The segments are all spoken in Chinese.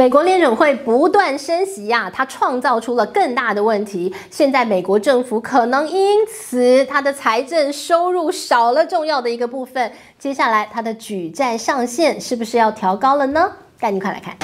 美国联准会不断升息呀、啊，它创造出了更大的问题。现在美国政府可能因此它的财政收入少了重要的一个部分。接下来它的举债上限是不是要调高了呢？带你快来看。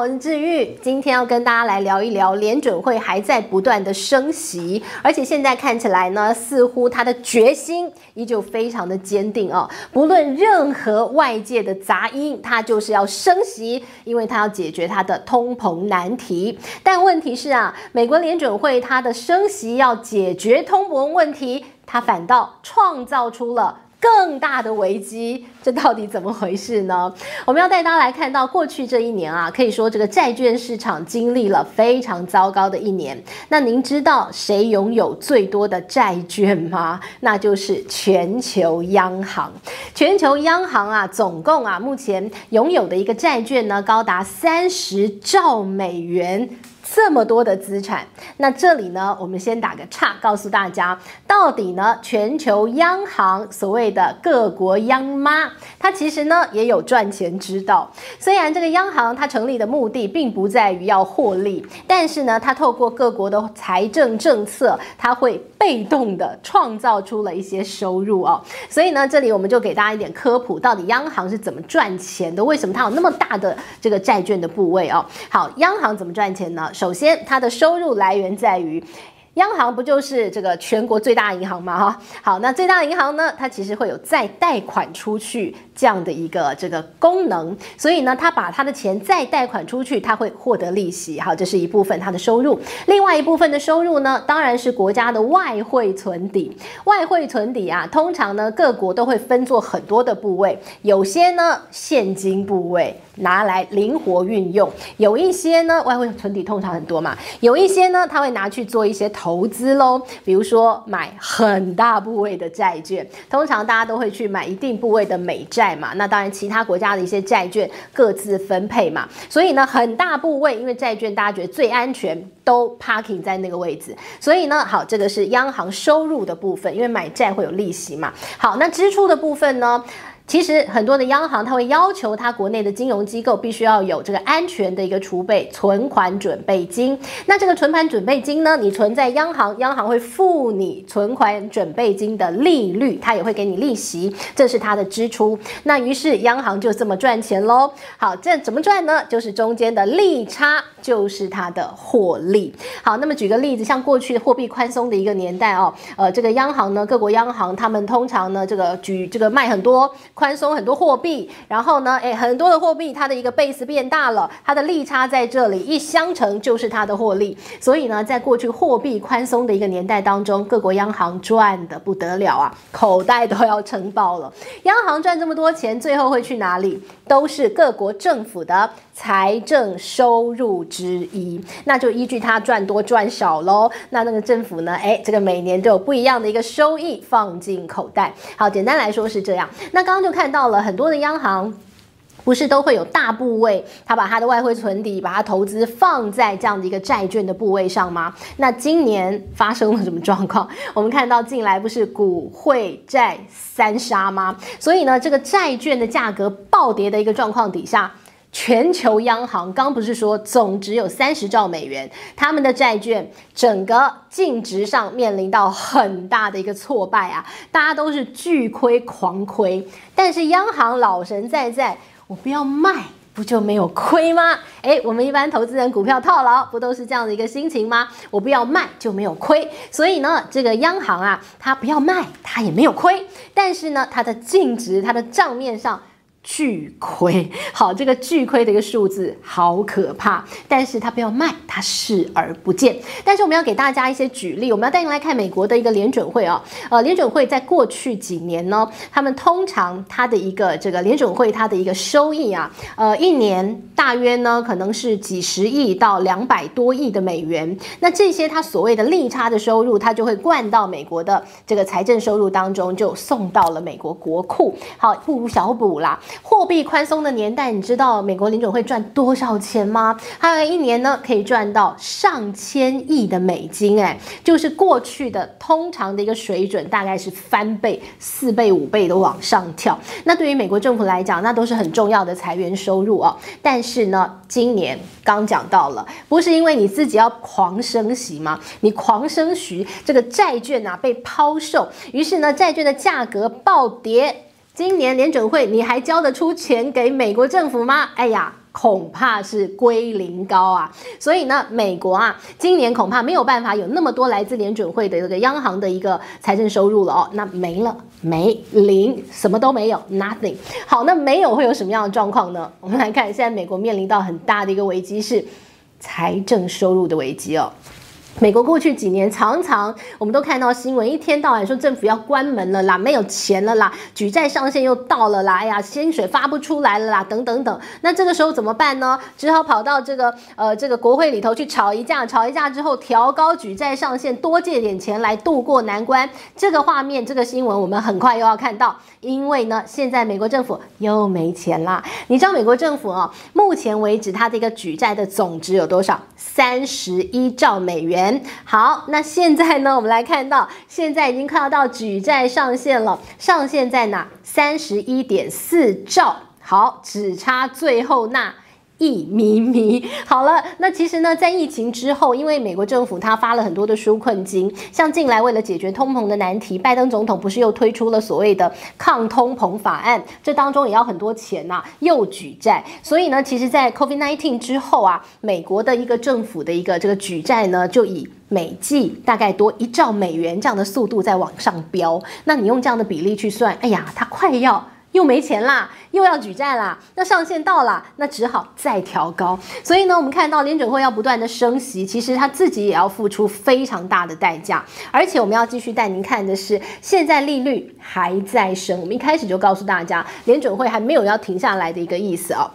我是志玉，今天要跟大家来聊一聊联准会还在不断的升息，而且现在看起来呢，似乎他的决心依旧非常的坚定哦。不论任何外界的杂音，他就是要升息，因为他要解决他的通膨难题。但问题是啊，美国联准会它的升息要解决通膨问题，它反倒创造出了。更大的危机，这到底怎么回事呢？我们要带大家来看到过去这一年啊，可以说这个债券市场经历了非常糟糕的一年。那您知道谁拥有最多的债券吗？那就是全球央行。全球央行啊，总共啊，目前拥有的一个债券呢，高达三十兆美元。这么多的资产，那这里呢，我们先打个岔，告诉大家，到底呢，全球央行所谓的各国央妈，它其实呢也有赚钱之道。虽然这个央行它成立的目的并不在于要获利，但是呢，它透过各国的财政政策，它会被动的创造出了一些收入哦。所以呢，这里我们就给大家一点科普，到底央行是怎么赚钱的？为什么它有那么大的这个债券的部位哦？好，央行怎么赚钱呢？首先，它的收入来源在于。央行不就是这个全国最大银行吗？哈，好，那最大银行呢，它其实会有再贷款出去这样的一个这个功能，所以呢，它把它的钱再贷款出去，它会获得利息，好，这是一部分它的收入。另外一部分的收入呢，当然是国家的外汇存底。外汇存底啊，通常呢，各国都会分作很多的部位，有些呢现金部位拿来灵活运用，有一些呢外汇存底通常很多嘛，有一些呢它会拿去做一些。投投资喽，比如说买很大部位的债券，通常大家都会去买一定部位的美债嘛。那当然，其他国家的一些债券各自分配嘛。所以呢，很大部位，因为债券大家觉得最安全，都 parking 在那个位置。所以呢，好，这个是央行收入的部分，因为买债会有利息嘛。好，那支出的部分呢？其实很多的央行，它会要求它国内的金融机构必须要有这个安全的一个储备存款准备金。那这个存款准备金呢，你存在央行，央行会付你存款准备金的利率，它也会给你利息，这是它的支出。那于是央行就这么赚钱喽。好，这怎么赚呢？就是中间的利差，就是它的获利。好，那么举个例子，像过去货币宽松的一个年代哦，呃，这个央行呢，各国央行他们通常呢，这个举这个卖很多。宽松很多货币，然后呢，诶，很多的货币，它的一个 base 变大了，它的利差在这里一相乘就是它的获利。所以呢，在过去货币宽松的一个年代当中，各国央行赚得不得了啊，口袋都要撑爆了。央行赚这么多钱，最后会去哪里？都是各国政府的财政收入之一。那就依据它赚多赚少喽。那那个政府呢，诶，这个每年都有不一样的一个收益放进口袋。好，简单来说是这样。那刚刚就。看到了很多的央行，不是都会有大部位，他把他的外汇存底，把它投资放在这样的一个债券的部位上吗？那今年发生了什么状况？我们看到近来不是股汇债三杀吗？所以呢，这个债券的价格暴跌的一个状况底下。全球央行刚不是说总值有三十兆美元，他们的债券整个净值上面临到很大的一个挫败啊，大家都是巨亏狂亏，但是央行老神在在，我不要卖，不就没有亏吗？诶，我们一般投资人股票套牢，不都是这样的一个心情吗？我不要卖就没有亏，所以呢，这个央行啊，它不要卖，它也没有亏，但是呢，它的净值，它的账面上。巨亏，好，这个巨亏的一个数字好可怕，但是它不要卖，它视而不见。但是我们要给大家一些举例，我们要带您来看美国的一个联准会啊、哦，呃，联准会在过去几年呢，他们通常它的一个这个联准会它的一个收益啊，呃，一年大约呢可能是几十亿到两百多亿的美元。那这些它所谓的利差的收入，它就会灌到美国的这个财政收入当中，就送到了美国国库，好，不如小补啦。货币宽松的年代，你知道美国联准会赚多少钱吗？它有一年呢可以赚到上千亿的美金，哎，就是过去的通常的一个水准，大概是翻倍、四倍、五倍都往上跳。那对于美国政府来讲，那都是很重要的财源收入哦。但是呢，今年刚讲到了，不是因为你自己要狂升息吗？你狂升息，这个债券啊被抛售，于是呢，债券的价格暴跌。今年联准会你还交得出钱给美国政府吗？哎呀，恐怕是归零高啊！所以呢，美国啊，今年恐怕没有办法有那么多来自联准会的这个央行的一个财政收入了哦，那没了，没零，什么都没有，nothing。好，那没有会有什么样的状况呢？我们来看，现在美国面临到很大的一个危机是财政收入的危机哦。美国过去几年常常我们都看到新闻，一天到晚说政府要关门了啦，没有钱了啦，举债上限又到了啦，哎呀，薪水发不出来了啦，等等等。那这个时候怎么办呢？只好跑到这个呃这个国会里头去吵一架，吵一架之后调高举债上限，多借点钱来渡过难关。这个画面，这个新闻我们很快又要看到，因为呢，现在美国政府又没钱啦。你知道美国政府啊，目前为止它的一个举债的总值有多少？三十一兆美元。好，那现在呢？我们来看到，现在已经快要到举债上限了，上限在哪？三十一点四兆。好，只差最后那。一咪咪，好了，那其实呢，在疫情之后，因为美国政府他发了很多的纾困金，像近来为了解决通膨的难题，拜登总统不是又推出了所谓的抗通膨法案，这当中也要很多钱呐、又举债，所以呢，其实，在 COVID-19 之后啊，美国的一个政府的一个这个举债呢，就以每季大概多一兆美元这样的速度在往上飙，那你用这样的比例去算，哎呀，它快要。又没钱啦，又要举债啦，那上限到了，那只好再调高。所以呢，我们看到联准会要不断的升息，其实他自己也要付出非常大的代价。而且我们要继续带您看的是，现在利率还在升。我们一开始就告诉大家，联准会还没有要停下来的一个意思啊、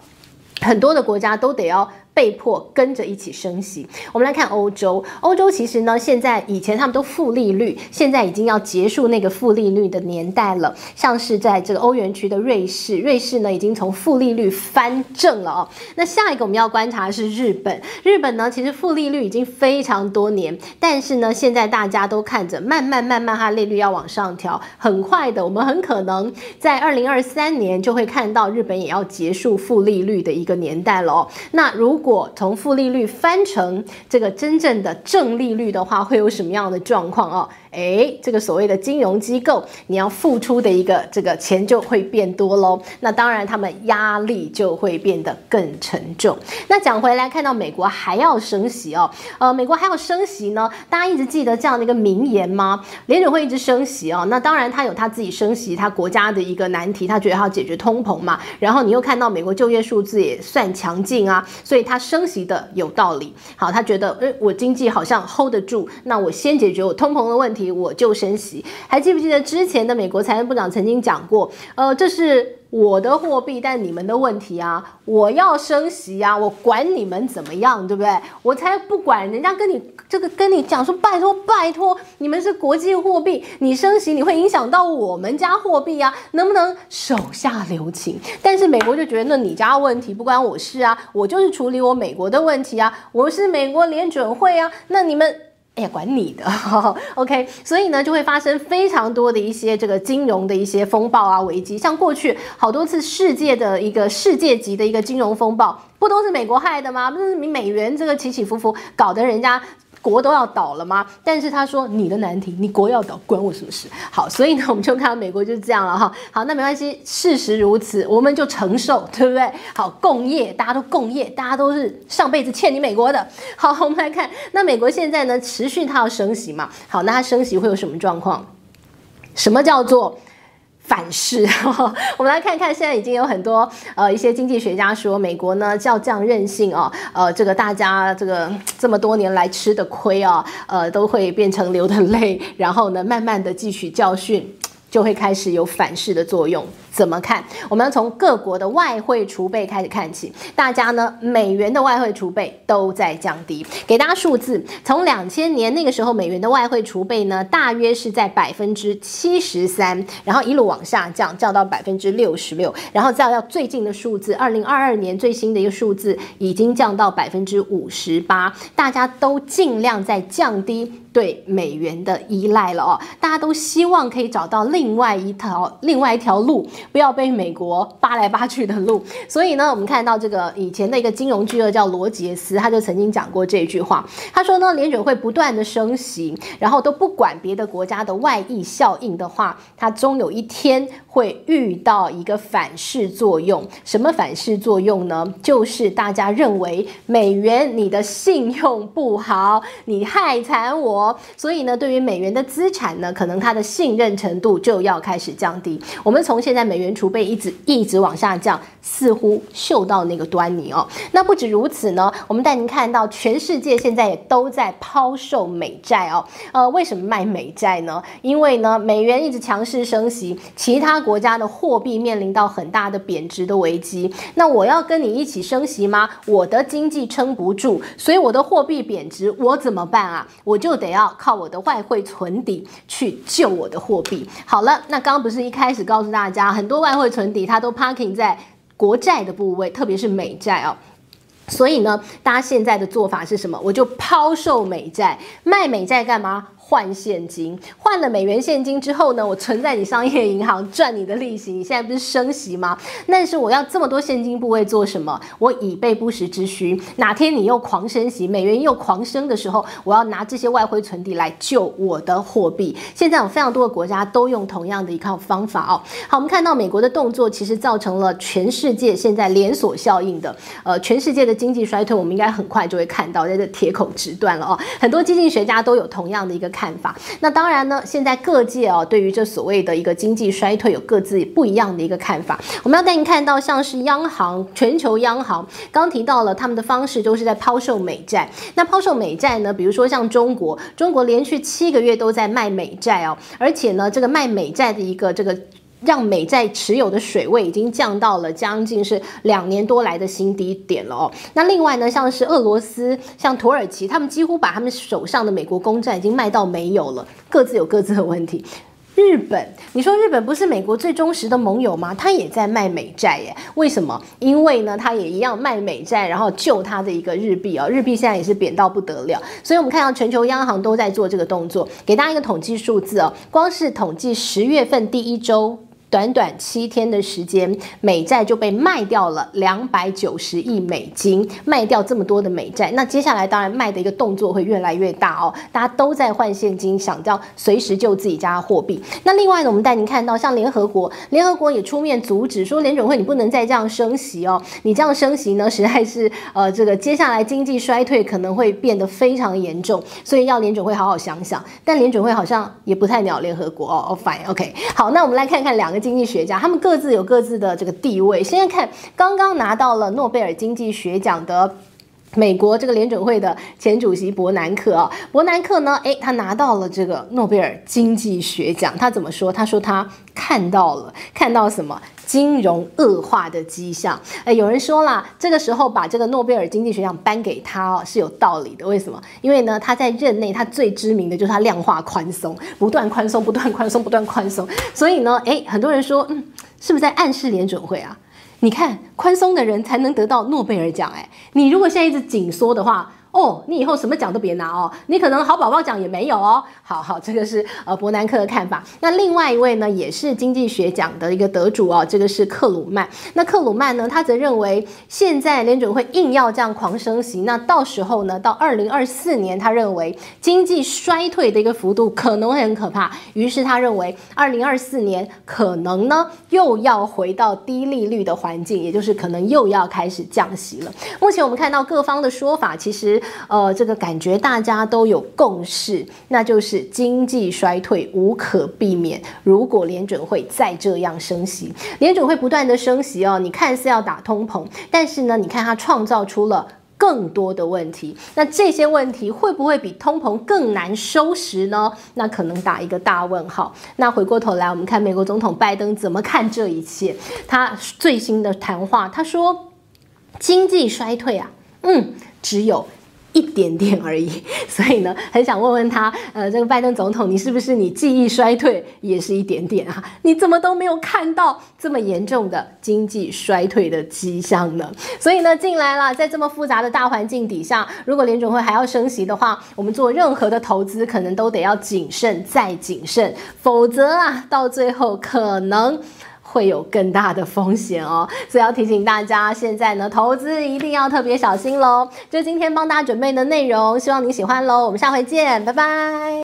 很多的国家都得要。被迫跟着一起升息。我们来看欧洲，欧洲其实呢，现在以前他们都负利率，现在已经要结束那个负利率的年代了。像是在这个欧元区的瑞士，瑞士呢已经从负利率翻正了哦。那下一个我们要观察的是日本，日本呢其实负利率已经非常多年，但是呢现在大家都看着慢慢慢慢它利率要往上调，很快的，我们很可能在二零二三年就会看到日本也要结束负利率的一个年代了哦。那如如果从负利率翻成这个真正的正利率的话，会有什么样的状况啊？诶，这个所谓的金融机构，你要付出的一个这个钱就会变多喽。那当然，他们压力就会变得更沉重。那讲回来，看到美国还要升息哦，呃，美国还要升息呢？大家一直记得这样的一个名言吗？联准会一直升息哦。那当然，他有他自己升息，他国家的一个难题，他觉得他要解决通膨嘛。然后你又看到美国就业数字也算强劲啊，所以他升息的有道理。好，他觉得，诶，我经济好像 hold 得住，那我先解决我通膨的问题。我就升息，还记不记得之前的美国财政部长曾经讲过，呃，这是我的货币，但你们的问题啊，我要升息啊，我管你们怎么样，对不对？我才不管人家跟你这个跟你讲说，拜托拜托，你们是国际货币，你升息你会影响到我们家货币啊，能不能手下留情？但是美国就觉得那你家问题不关我事啊，我就是处理我美国的问题啊，我是美国联准会啊，那你们。哎呀，管你的，OK，所以呢，就会发生非常多的一些这个金融的一些风暴啊、危机，像过去好多次世界的一个世界级的一个金融风暴，不都是美国害的吗？不是你美元这个起起伏伏，搞得人家。国都要倒了吗？但是他说你的难题，你国要倒，关我什么事？好，所以呢，我们就看到美国就是这样了哈。好，那没关系，事实如此，我们就承受，对不对？好，共业，大家都共业，大家都是上辈子欠你美国的。好，我们来看，那美国现在呢，持续它要升息嘛？好，那它升息会有什么状况？什么叫做？反噬，我们来看看，现在已经有很多呃一些经济学家说，美国呢叫这样任性哦，呃，这个大家这个这么多年来吃的亏啊，呃，都会变成流的泪，然后呢，慢慢的汲取教训，就会开始有反噬的作用。怎么看？我们要从各国的外汇储备开始看起。大家呢，美元的外汇储备都在降低。给大家数字，从两千年那个时候，美元的外汇储备呢，大约是在百分之七十三，然后一路往下降，降到百分之六十六，然后再到最近的数字，二零二二年最新的一个数字已经降到百分之五十八。大家都尽量在降低。对美元的依赖了哦，大家都希望可以找到另外一条另外一条路，不要被美国扒来扒去的路。所以呢，我们看到这个以前的一个金融巨鳄叫罗杰斯，他就曾经讲过这句话，他说呢，联准会不断的升息，然后都不管别的国家的外溢效应的话，它终有一天会遇到一个反噬作用。什么反噬作用呢？就是大家认为美元你的信用不好，你害惨我。所以呢，对于美元的资产呢，可能它的信任程度就要开始降低。我们从现在美元储备一直一直往下降，似乎嗅到那个端倪哦。那不止如此呢，我们带您看到全世界现在也都在抛售美债哦。呃，为什么卖美债呢？因为呢，美元一直强势升息，其他国家的货币面临到很大的贬值的危机。那我要跟你一起升息吗？我的经济撑不住，所以我的货币贬值，我怎么办啊？我就得。要靠我的外汇存底去救我的货币。好了，那刚刚不是一开始告诉大家，很多外汇存底它都 parking 在国债的部位，特别是美债哦。所以呢，大家现在的做法是什么？我就抛售美债，卖美债干嘛？换现金，换了美元现金之后呢，我存在你商业银行赚你的利息。你现在不是升息吗？但是我要这么多现金部位做什么？我以备不时之需。哪天你又狂升息，美元又狂升的时候，我要拿这些外汇存底来救我的货币。现在有非常多的国家都用同样的一套方法哦。好，我们看到美国的动作，其实造成了全世界现在连锁效应的，呃，全世界的经济衰退，我们应该很快就会看到在这铁口直断了哦。很多经济学家都有同样的一个。看法，那当然呢，现在各界啊，对于这所谓的一个经济衰退有各自不一样的一个看法。我们要带你看到，像是央行、全球央行刚提到了他们的方式，都是在抛售美债。那抛售美债呢，比如说像中国，中国连续七个月都在卖美债哦，而且呢，这个卖美债的一个这个。让美债持有的水位已经降到了将近是两年多来的新低点了哦。那另外呢，像是俄罗斯、像土耳其，他们几乎把他们手上的美国公债已经卖到没有了，各自有各自的问题。日本，你说日本不是美国最忠实的盟友吗？他也在卖美债耶？为什么？因为呢，他也一样卖美债，然后救他的一个日币哦。日币现在也是贬到不得了，所以我们看到全球央行都在做这个动作。给大家一个统计数字哦，光是统计十月份第一周。短短七天的时间，美债就被卖掉了两百九十亿美金，卖掉这么多的美债，那接下来当然卖的一个动作会越来越大哦，大家都在换现金，想要随时救自己家的货币。那另外呢，我们带您看到，像联合国，联合国也出面阻止，说联准会你不能再这样升息哦，你这样升息呢，实在是呃这个接下来经济衰退可能会变得非常严重，所以要联准会好好想想。但联准会好像也不太鸟联合国哦，哦，fine，OK，好，那我们来看看两经济学家，他们各自有各自的这个地位。现在看，刚刚拿到了诺贝尔经济学奖的美国这个联准会的前主席伯南克啊，伯南克呢，诶，他拿到了这个诺贝尔经济学奖。他怎么说？他说他看到了，看到什么？金融恶化的迹象。诶，有人说啦，这个时候把这个诺贝尔经济学奖颁给他哦，是有道理的。为什么？因为呢，他在任内他最知名的就是他量化宽松，不断宽松，不断宽松，不断宽松。所以呢，诶，很多人说，嗯，是不是在暗示联准会啊？你看，宽松的人才能得到诺贝尔奖。诶，你如果现在一直紧缩的话。哦，你以后什么奖都别拿哦，你可能好宝宝奖也没有哦。好好，这个是呃伯南克的看法。那另外一位呢，也是经济学奖的一个得主哦，这个是克鲁曼。那克鲁曼呢，他则认为现在联准会硬要这样狂升息，那到时候呢，到二零二四年，他认为经济衰退的一个幅度可能会很可怕。于是他认为二零二四年可能呢又要回到低利率的环境，也就是可能又要开始降息了。目前我们看到各方的说法，其实。呃，这个感觉大家都有共识，那就是经济衰退无可避免。如果联准会再这样升息，联准会不断的升息哦，你看似要打通膨，但是呢，你看它创造出了更多的问题。那这些问题会不会比通膨更难收拾呢？那可能打一个大问号。那回过头来，我们看美国总统拜登怎么看这一切。他最新的谈话，他说经济衰退啊，嗯，只有。一点点而已，所以呢，很想问问他，呃，这个拜登总统，你是不是你记忆衰退也是一点点啊？你怎么都没有看到这么严重的经济衰退的迹象呢？所以呢，进来了，在这么复杂的大环境底下，如果联准会还要升息的话，我们做任何的投资可能都得要谨慎再谨慎，否则啊，到最后可能。会有更大的风险哦，所以要提醒大家，现在呢，投资一定要特别小心喽。就今天帮大家准备的内容，希望你喜欢喽。我们下回见，拜拜。